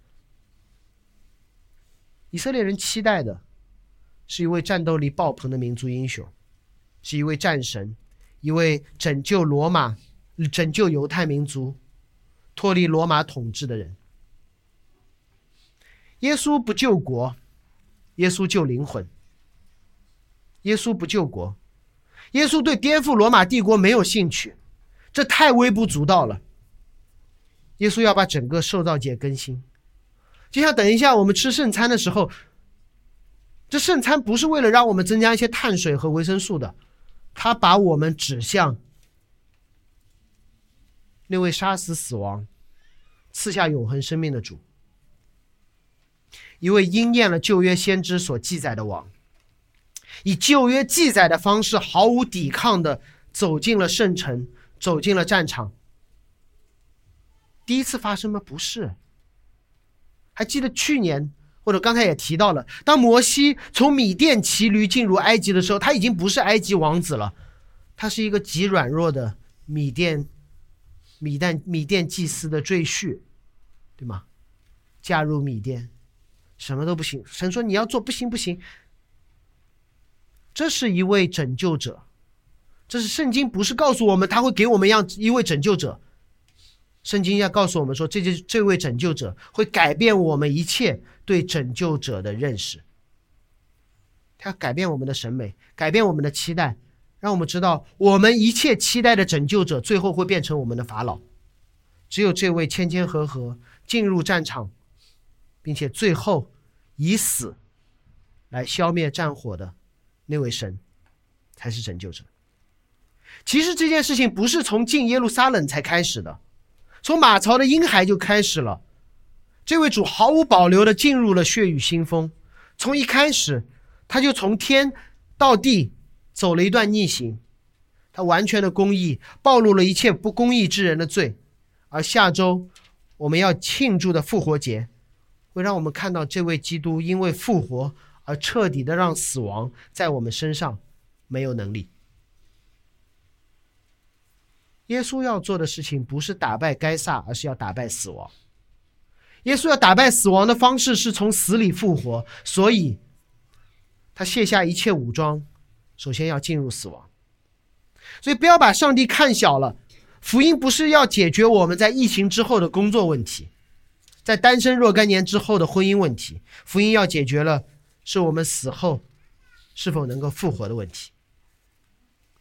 以色列人期待的是一位战斗力爆棚的民族英雄，是一位战神。一位拯救罗马、拯救犹太民族、脱离罗马统治的人。耶稣不救国，耶稣救灵魂。耶稣不救国，耶稣对颠覆罗马帝国没有兴趣，这太微不足道了。耶稣要把整个受造界更新，就像等一下我们吃圣餐的时候，这圣餐不是为了让我们增加一些碳水和维生素的。他把我们指向那位杀死死亡、赐下永恒生命的主，一位应验了旧约先知所记载的王，以旧约记载的方式毫无抵抗的走进了圣城，走进了战场。第一次发生吗？不是。还记得去年？或者刚才也提到了，当摩西从米甸骑驴进入埃及的时候，他已经不是埃及王子了，他是一个极软弱的米甸米甸米甸祭司的赘婿，对吗？嫁入米甸，什么都不行。神说你要做，不行不行。这是一位拯救者，这是圣经不是告诉我们他会给我们一样一位拯救者。圣经要告诉我们说，这这这位拯救者会改变我们一切对拯救者的认识，他要改变我们的审美，改变我们的期待，让我们知道我们一切期待的拯救者最后会变成我们的法老。只有这位谦谦和和进入战场，并且最后以死来消灭战火的那位神，才是拯救者。其实这件事情不是从进耶路撒冷才开始的。从马槽的婴孩就开始了，这位主毫无保留的进入了血雨腥风，从一开始他就从天到地走了一段逆行，他完全的公义暴露了一切不公义之人的罪，而下周我们要庆祝的复活节，会让我们看到这位基督因为复活而彻底的让死亡在我们身上没有能力。耶稣要做的事情不是打败该撒，而是要打败死亡。耶稣要打败死亡的方式是从死里复活，所以他卸下一切武装，首先要进入死亡。所以不要把上帝看小了。福音不是要解决我们在疫情之后的工作问题，在单身若干年之后的婚姻问题。福音要解决了，是我们死后是否能够复活的问题。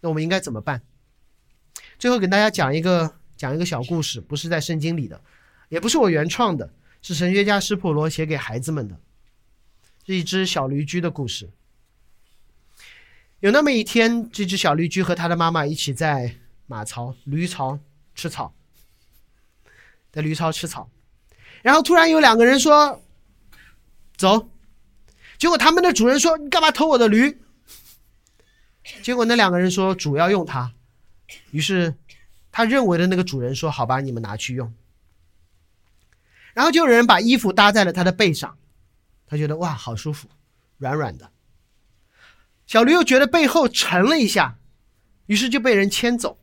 那我们应该怎么办？最后给大家讲一个讲一个小故事，不是在圣经里的，也不是我原创的，是神学家施普罗写给孩子们的，是一只小驴驹的故事。有那么一天，这只小驴驹和他的妈妈一起在马槽、驴槽吃草，在驴槽吃草，然后突然有两个人说：“走。”结果他们的主人说：“你干嘛偷我的驴？”结果那两个人说：“主要用它。”于是，他认为的那个主人说：“好吧，你们拿去用。”然后就有人把衣服搭在了他的背上，他觉得哇，好舒服，软软的。小驴又觉得背后沉了一下，于是就被人牵走。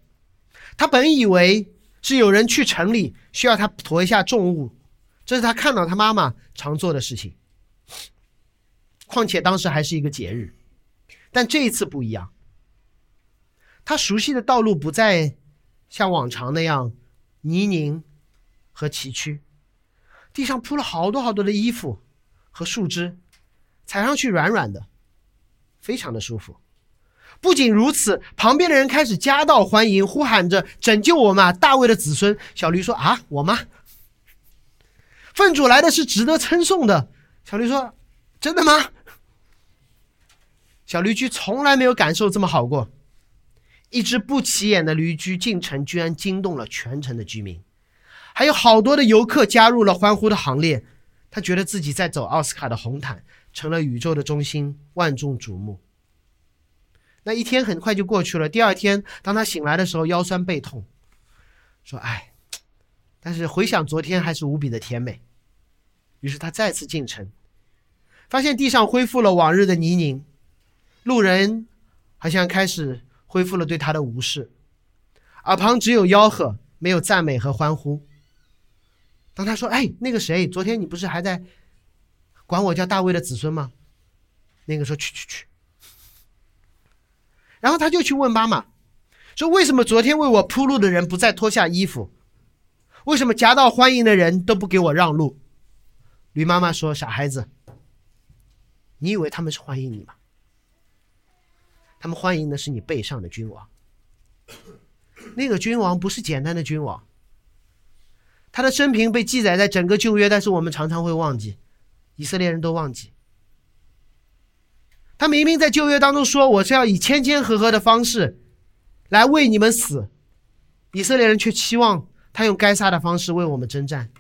他本以为是有人去城里需要他驮一下重物，这是他看到他妈妈常做的事情。况且当时还是一个节日，但这一次不一样。他熟悉的道路不再像往常那样泥泞和崎岖，地上铺了好多好多的衣服和树枝，踩上去软软的，非常的舒服。不仅如此，旁边的人开始夹道欢迎，呼喊着：“拯救我嘛，大卫的子孙！”小驴说：“啊，我吗？”粪主来的是值得称颂的。小驴说：“真的吗？小驴驹从来没有感受这么好过。一只不起眼的驴驹进城，居然惊动了全城的居民，还有好多的游客加入了欢呼的行列。他觉得自己在走奥斯卡的红毯，成了宇宙的中心，万众瞩目。那一天很快就过去了。第二天，当他醒来的时候，腰酸背痛，说：“哎，但是回想昨天，还是无比的甜美。”于是他再次进城，发现地上恢复了往日的泥泞，路人好像开始恢复了对他的无视，耳旁只有吆喝，没有赞美和欢呼。当他说：“哎，那个谁，昨天你不是还在管我叫大卫的子孙吗？”那个说：“去去去。”然后他就去问妈妈，说：“为什么昨天为我铺路的人不再脱下衣服？为什么夹道欢迎的人都不给我让路？”驴妈妈说：“傻孩子，你以为他们是欢迎你吗？他们欢迎的是你背上的君王。那个君王不是简单的君王。”他的生平被记载在整个旧约，但是我们常常会忘记，以色列人都忘记。他明明在旧约当中说：“我是要以谦谦和和的方式来为你们死。”以色列人却期望他用该杀的方式为我们征战。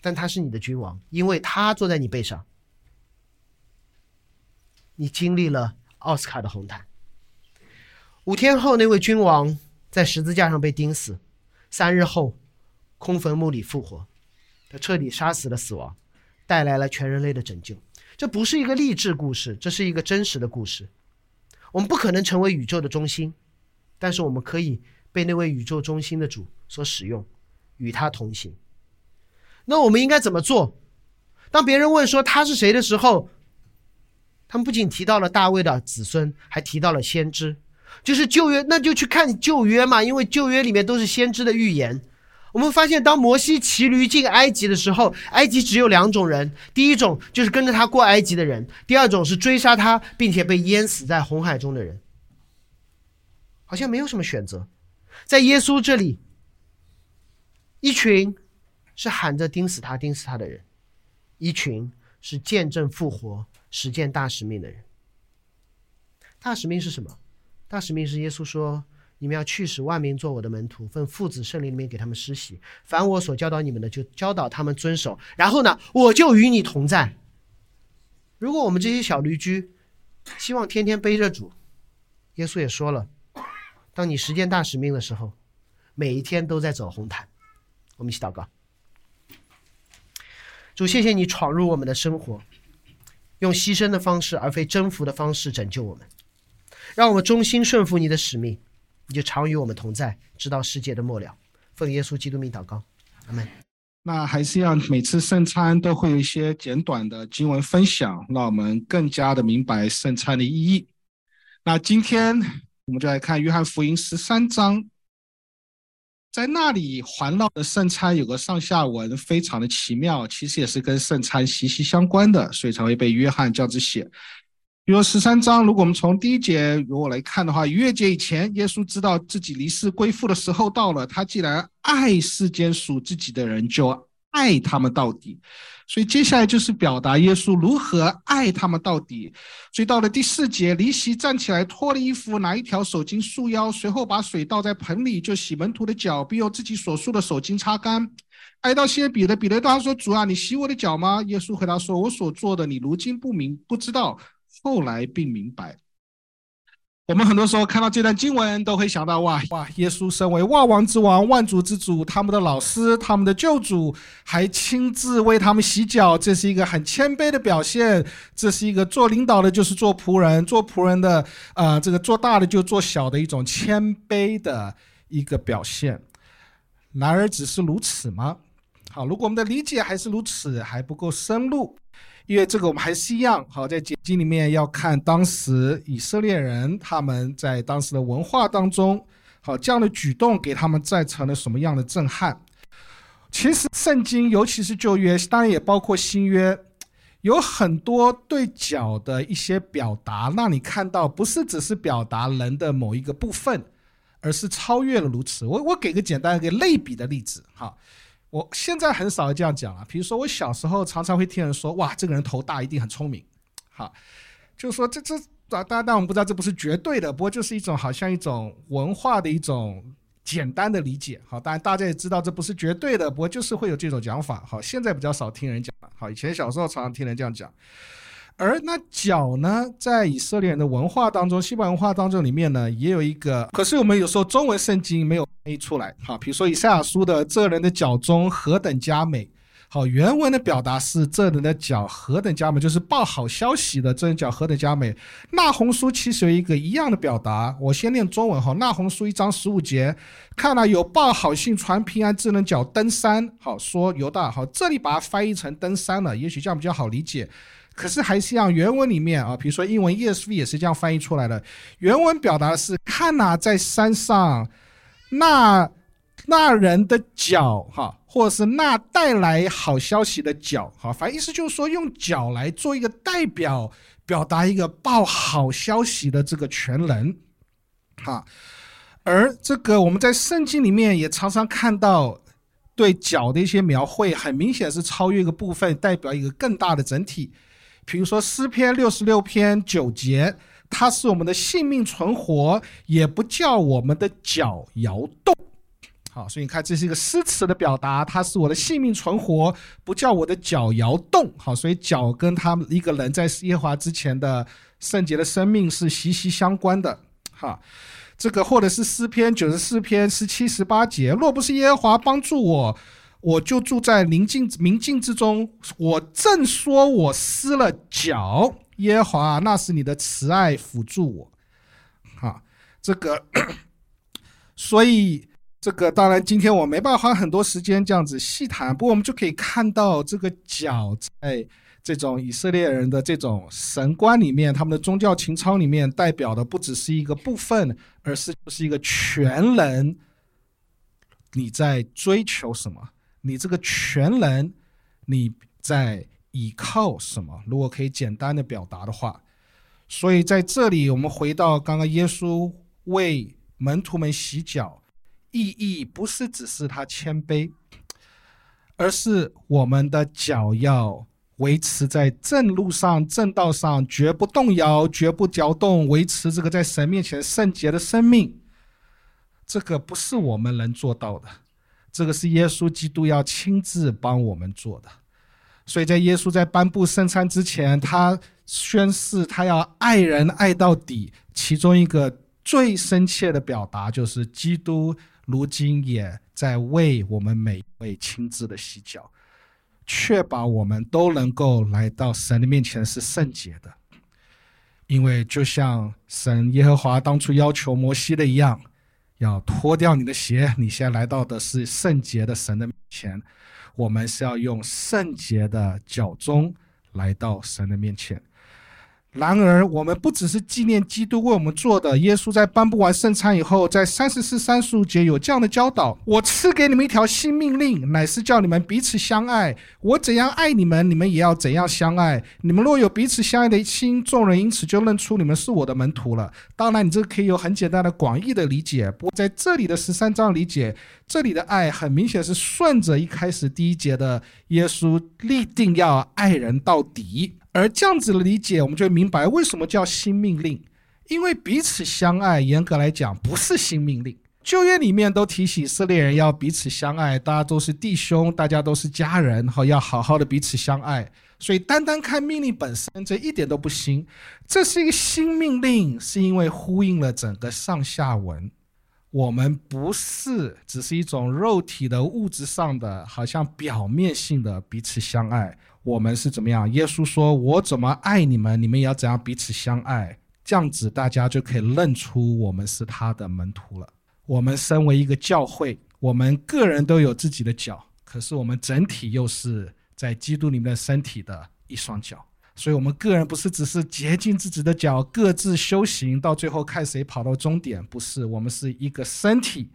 但他是你的君王，因为他坐在你背上。你经历了奥斯卡的红毯。五天后，那位君王在十字架上被钉死。三日后，空坟墓里复活，他彻底杀死了死亡，带来了全人类的拯救。这不是一个励志故事，这是一个真实的故事。我们不可能成为宇宙的中心，但是我们可以被那位宇宙中心的主所使用，与他同行。那我们应该怎么做？当别人问说他是谁的时候，他们不仅提到了大卫的子孙，还提到了先知。就是旧约，那就去看旧约嘛，因为旧约里面都是先知的预言。我们发现，当摩西骑驴进埃及的时候，埃及只有两种人：第一种就是跟着他过埃及的人；第二种是追杀他并且被淹死在红海中的人。好像没有什么选择。在耶稣这里，一群是喊着钉死他、钉死他的人，一群是见证复活、实践大使命的人。大使命是什么？大使命是耶稣说：“你们要去使万民做我的门徒，奉父子圣灵里面给他们施洗。凡我所教导你们的，就教导他们遵守。然后呢，我就与你同在。如果我们这些小驴驹希望天天背着主，耶稣也说了：当你实践大使命的时候，每一天都在走红毯。我们一起祷告：主，谢谢你闯入我们的生活，用牺牲的方式而非征服的方式拯救我们。”让我们忠心顺服你的使命，你就常与我们同在，直到世界的末了。奉耶稣基督名祷告，阿门。那还是要每次圣餐都会有一些简短的经文分享，让我们更加的明白圣餐的意义。那今天我们就来看约翰福音十三章，在那里环绕的圣餐有个上下文，非常的奇妙，其实也是跟圣餐息息相关的，所以才会被约翰这样子写。比如十三章，如果我们从第一节如果来看的话，逾越节以前，耶稣知道自己离世归父的时候到了。他既然爱世间属自己的人，就爱他们到底。所以接下来就是表达耶稣如何爱他们到底。所以到了第四节，离席站起来，脱了衣服，拿一条手巾束腰，随后把水倒在盆里，就洗门徒的脚，并用自己所束的手巾擦干。爱到谢彼得，彼得对他说：“主啊，你洗我的脚吗？”耶稣回答说：“我所做的，你如今不明不知道。”后来并明白，我们很多时候看到这段经文，都会想到：哇哇，耶稣身为万王之王、万主之主，他们的老师、他们的救主，还亲自为他们洗脚，这是一个很谦卑的表现。这是一个做领导的，就是做仆人；做仆人的，啊，这个做大的就做小的一种谦卑的一个表现。然而，只是如此吗？好，如果我们的理解还是如此，还不够深入。因为这个我们还是一样，好，在解经里面要看当时以色列人他们在当时的文化当中，好这样的举动给他们造成了什么样的震撼？其实圣经，尤其是旧约，当然也包括新约，有很多对脚的一些表达，让你看到不是只是表达人的某一个部分，而是超越了如此。我我给个简单一个类比的例子，哈，我现在很少这样讲了。比如说，我小时候常常会听人说：“哇，这个人头大，一定很聪明。”好，就是说这这啊，当然，但我们不知道这不是绝对的，不过就是一种好像一种文化的一种简单的理解。好，当然大家也知道这不是绝对的，不过就是会有这种讲法。好，现在比较少听人讲了。好，以前小时候常常听人这样讲。而那脚呢，在以色列人的文化当中，西方文化当中里面呢，也有一个。可是我们有时候中文圣经没有翻译出来。好，比如说以赛亚书的“这人的脚中何等佳美”，好，原文的表达是“这人的脚何等佳美”，就是报好消息的这人脚何等佳美。那红书其实有一个一样的表达，我先念中文哈。那红书一章十五节，看了有报好信传平安之人脚登山。好，说犹大。好，这里把它翻译成登山了，也许这样比较好理解。可是还是像原文里面啊，比如说英文 ESV 也是这样翻译出来的。原文表达的是看呐，在山上那那人的脚哈，或者是那带来好消息的脚哈，反正意思就是说用脚来做一个代表，表达一个报好消息的这个全人哈。而这个我们在圣经里面也常常看到对脚的一些描绘，很明显是超越一个部分，代表一个更大的整体。比如说诗篇六十六篇九节，它是我们的性命存活，也不叫我们的脚摇动。好，所以你看，这是一个诗词的表达，它是我的性命存活，不叫我的脚摇动。好，所以脚跟他们一个人在耶和华之前的圣洁的生命是息息相关的。哈，这个或者是诗篇九十四篇十七十八节，若不是耶和华帮助我。我就住在宁静明境之中，我正说我失了脚，耶和华，那是你的慈爱辅助我，啊，这个，所以这个当然今天我没办法花很多时间这样子细谈，不过我们就可以看到这个脚在这种以色列人的这种神观里面，他们的宗教情操里面代表的不只是一个部分，而是就是一个全人。你在追求什么？你这个全能，你在依靠什么？如果可以简单的表达的话，所以在这里，我们回到刚刚耶稣为门徒们洗脚，意义不是只是他谦卑，而是我们的脚要维持在正路上、正道上，绝不动摇、绝不搅动，维持这个在神面前圣洁的生命。这个不是我们能做到的。这个是耶稣基督要亲自帮我们做的，所以在耶稣在颁布圣餐之前，他宣誓他要爱人爱到底。其中一个最深切的表达就是，基督如今也在为我们每一位亲自的洗脚，确保我们都能够来到神的面前是圣洁的。因为就像神耶和华当初要求摩西的一样。要脱掉你的鞋，你先来到的是圣洁的神的面前。我们是要用圣洁的脚中来到神的面前。然而，我们不只是纪念基督为我们做的。耶稣在颁布完圣餐以后，在三十四、三十五节有这样的教导：“我赐给你们一条新命令，乃是叫你们彼此相爱。我怎样爱你们，你们也要怎样相爱。你们若有彼此相爱的心，众人因此就认出你们是我的门徒了。当然，你这个可以有很简单的广义的理解。不过，在这里的十三章理解，这里的爱很明显是顺着一开始第一节的耶稣立定要爱人到底。”而这样子的理解，我们就明白为什么叫新命令。因为彼此相爱，严格来讲不是新命令。旧约里面都提醒以色列人要彼此相爱，大家都是弟兄，大家都是家人，好要好好的彼此相爱。所以单单看命令本身，这一点都不新。这是一个新命令，是因为呼应了整个上下文。我们不是只是一种肉体的物质上的，好像表面性的彼此相爱。我们是怎么样？耶稣说：“我怎么爱你们，你们也要怎样彼此相爱。”这样子，大家就可以认出我们是他的门徒了。我们身为一个教会，我们个人都有自己的脚，可是我们整体又是在基督里面的身体的一双脚。所以，我们个人不是只是洁净自己的脚，各自修行，到最后看谁跑到终点。不是，我们是一个身体。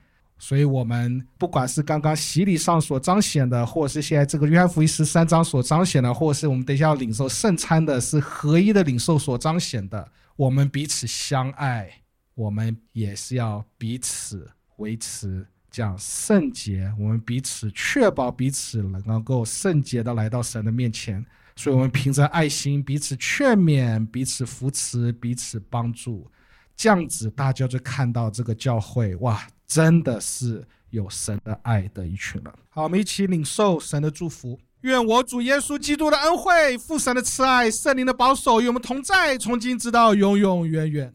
所以，我们不管是刚刚洗礼上所彰显的，或者是现在这个约翰福音十三章所彰显的，或者是我们等一下要领受圣餐的，是合一的领受所彰显的。我们彼此相爱，我们也是要彼此维持讲圣洁，我们彼此确保彼此能够圣洁的来到神的面前。所以，我们凭着爱心彼此劝勉、彼此扶持、彼此帮助，这样子大家就看到这个教会哇，真的是有神的爱的一群人。好，我们一起领受神的祝福。愿我主耶稣基督的恩惠、父神的慈爱、圣灵的保守与我们同在，从今直到永永远远。